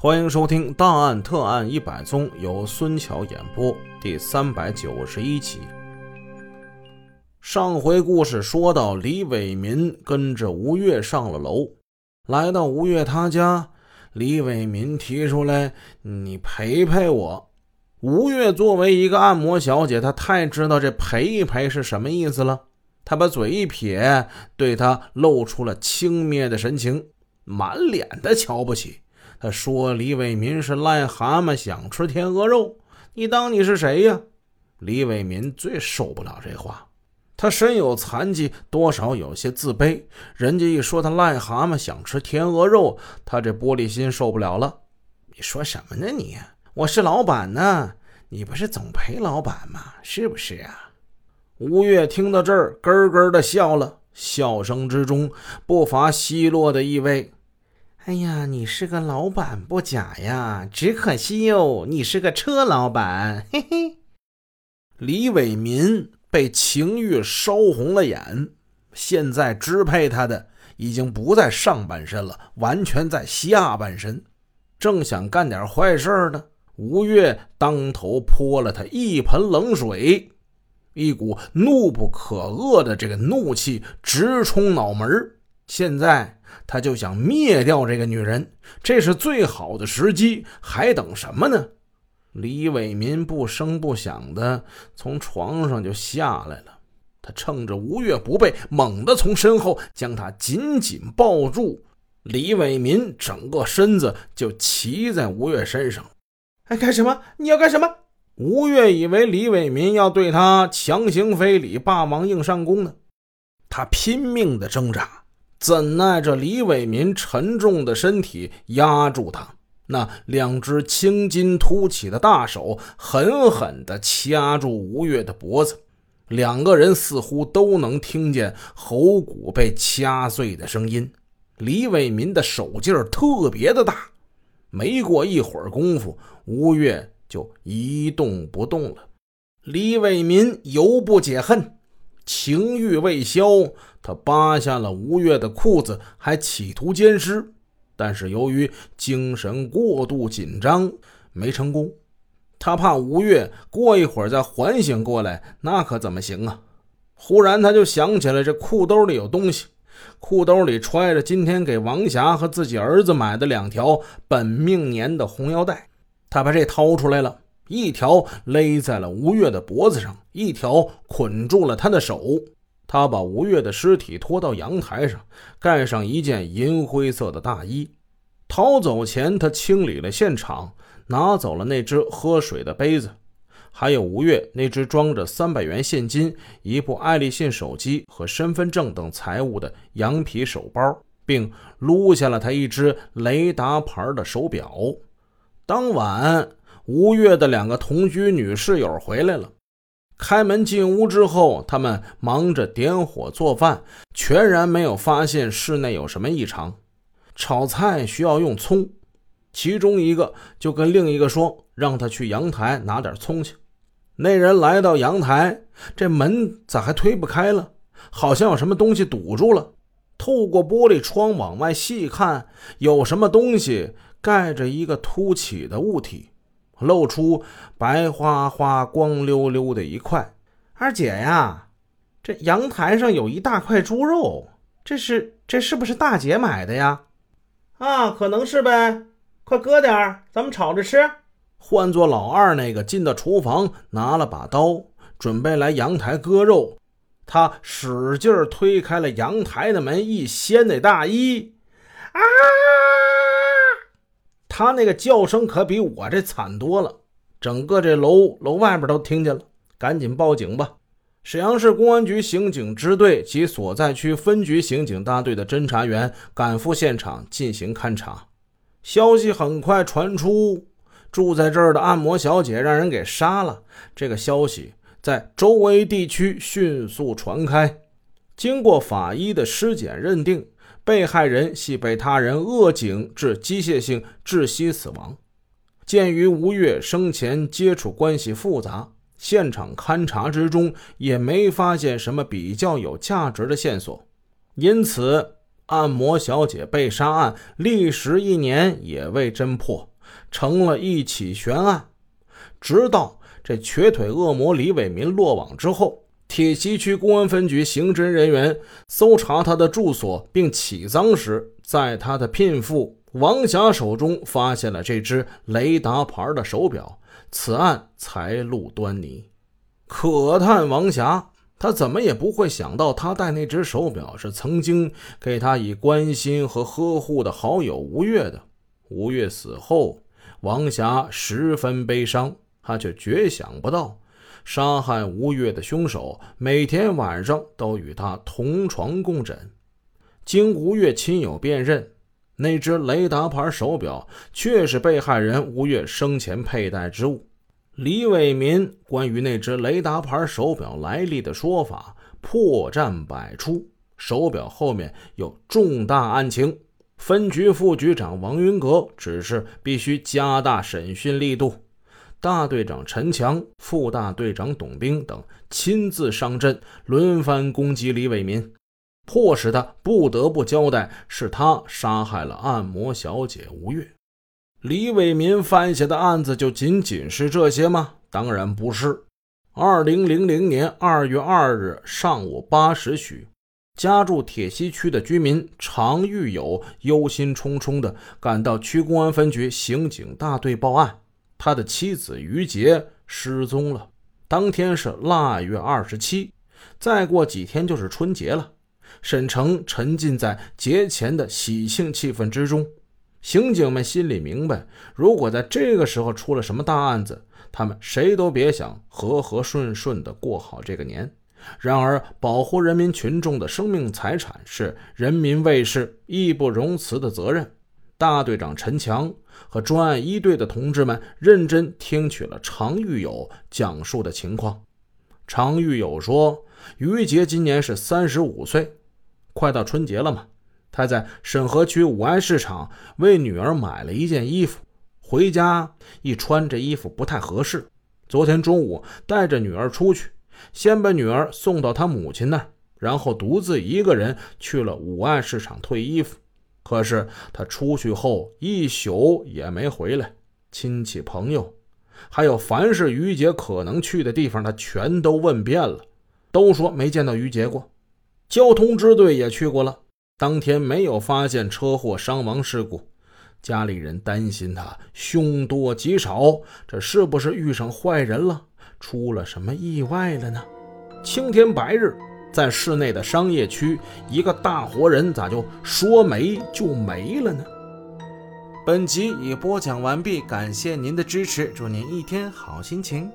欢迎收听《档案特案一百宗》，由孙桥演播，第三百九十一集。上回故事说到，李伟民跟着吴越上了楼，来到吴越他家，李伟民提出来：“你陪陪我。”吴越作为一个按摩小姐，她太知道这陪一陪是什么意思了。她把嘴一撇，对他露出了轻蔑的神情，满脸的瞧不起。他说：“李伟民是癞蛤蟆，想吃天鹅肉。你当你是谁呀？”李伟民最受不了这话。他身有残疾，多少有些自卑。人家一说他癞蛤蟆想吃天鹅肉，他这玻璃心受不了了。你说什么呢？你我是老板呢，你不是总陪老板吗？是不是啊？吴越听到这儿，咯咯的笑了，笑声之中不乏奚落的意味。哎呀，你是个老板不假呀，只可惜哟，你是个车老板。嘿嘿，李伟民被情欲烧红了眼，现在支配他的已经不在上半身了，完全在下半身。正想干点坏事呢，吴越当头泼了他一盆冷水，一股怒不可遏的这个怒气直冲脑门现在。他就想灭掉这个女人，这是最好的时机，还等什么呢？李伟民不声不响的从床上就下来了，他趁着吴越不备，猛地从身后将她紧紧抱住。李伟民整个身子就骑在吴越身上。哎，干什么？你要干什么？吴越以为李伟民要对他强行非礼、霸王硬上弓呢，他拼命的挣扎。怎奈这李伟民沉重的身体压住他，那两只青筋凸起的大手狠狠地掐住吴越的脖子，两个人似乎都能听见喉骨被掐碎的声音。李伟民的手劲儿特别的大，没过一会儿功夫，吴越就一动不动了。李伟民犹不解恨。情欲未消，他扒下了吴越的裤子，还企图奸尸，但是由于精神过度紧张，没成功。他怕吴越过一会儿再缓醒过来，那可怎么行啊？忽然他就想起来，这裤兜里有东西，裤兜里揣着今天给王霞和自己儿子买的两条本命年的红腰带，他把这掏出来了。一条勒在了吴越的脖子上，一条捆住了他的手。他把吴越的尸体拖到阳台上，盖上一件银灰色的大衣。逃走前，他清理了现场，拿走了那只喝水的杯子，还有吴越那只装着三百元现金、一部爱立信手机和身份证等财物的羊皮手包，并撸下了他一只雷达牌的手表。当晚。吴越的两个同居女室友回来了，开门进屋之后，他们忙着点火做饭，全然没有发现室内有什么异常。炒菜需要用葱，其中一个就跟另一个说，让他去阳台拿点葱去。那人来到阳台，这门咋还推不开了？好像有什么东西堵住了。透过玻璃窗往外细看，有什么东西盖着一个凸起的物体。露出白花花、光溜溜的一块。二姐呀，这阳台上有一大块猪肉，这是这是不是大姐买的呀？啊，可能是呗。快割点儿，咱们炒着吃。换做老二那个进到厨房，拿了把刀，准备来阳台割肉。他使劲推开了阳台的门，一掀那大衣，啊！他那个叫声可比我这惨多了，整个这楼楼外边都听见了，赶紧报警吧！沈阳市公安局刑警支队及所在区分局刑警大队的侦查员赶赴现场进行勘查。消息很快传出，住在这儿的按摩小姐让人给杀了。这个消息在周围地区迅速传开，经过法医的尸检认定。被害人系被他人扼颈致机械性窒息死亡。鉴于吴越生前接触关系复杂，现场勘查之中也没发现什么比较有价值的线索，因此按摩小姐被杀案历时一年也未侦破，成了一起悬案。直到这瘸腿恶魔李伟民落网之后，铁西区公安分局刑侦人员搜查他的住所并起赃时，在他的聘妇王霞手中发现了这只雷达牌的手表，此案才露端倪。可叹王霞。他怎么也不会想到，他戴那只手表是曾经给他以关心和呵护的好友吴越的。吴越死后，王霞十分悲伤，他却绝想不到，杀害吴越的凶手每天晚上都与他同床共枕。经吴越亲友辨认，那只雷达牌手表确是被害人吴越生前佩戴之物。李伟民关于那只雷达牌手表来历的说法破绽百出，手表后面有重大案情。分局副局长王云阁指示必须加大审讯力度，大队长陈强、副大队长董兵等亲自上阵，轮番攻击李伟民，迫使他不得不交代是他杀害了按摩小姐吴月。李伟民犯下的案子就仅仅是这些吗？当然不是。二零零零年二月二日上午八时许，家住铁西区的居民常玉友忧心忡忡地赶到区公安分局刑警大队报案，他的妻子于杰失踪了。当天是腊月二十七，再过几天就是春节了。沈城沉浸在节前的喜庆气氛之中。刑警们心里明白，如果在这个时候出了什么大案子，他们谁都别想和和顺顺地过好这个年。然而，保护人民群众的生命财产是人民卫士义不容辞的责任。大队长陈强和专案一队的同志们认真听取了常玉友讲述的情况。常玉友说：“于杰今年是三十五岁，快到春节了嘛。”他在沈河区五安市场为女儿买了一件衣服，回家一穿，这衣服不太合适。昨天中午带着女儿出去，先把女儿送到她母亲那，然后独自一个人去了五安市场退衣服。可是他出去后一宿也没回来，亲戚朋友，还有凡是于杰可能去的地方，他全都问遍了，都说没见到于杰过。交通支队也去过了。当天没有发现车祸伤亡事故，家里人担心他凶多吉少，这是不是遇上坏人了？出了什么意外了呢？青天白日，在市内的商业区，一个大活人咋就说没就没了呢？本集已播讲完毕，感谢您的支持，祝您一天好心情。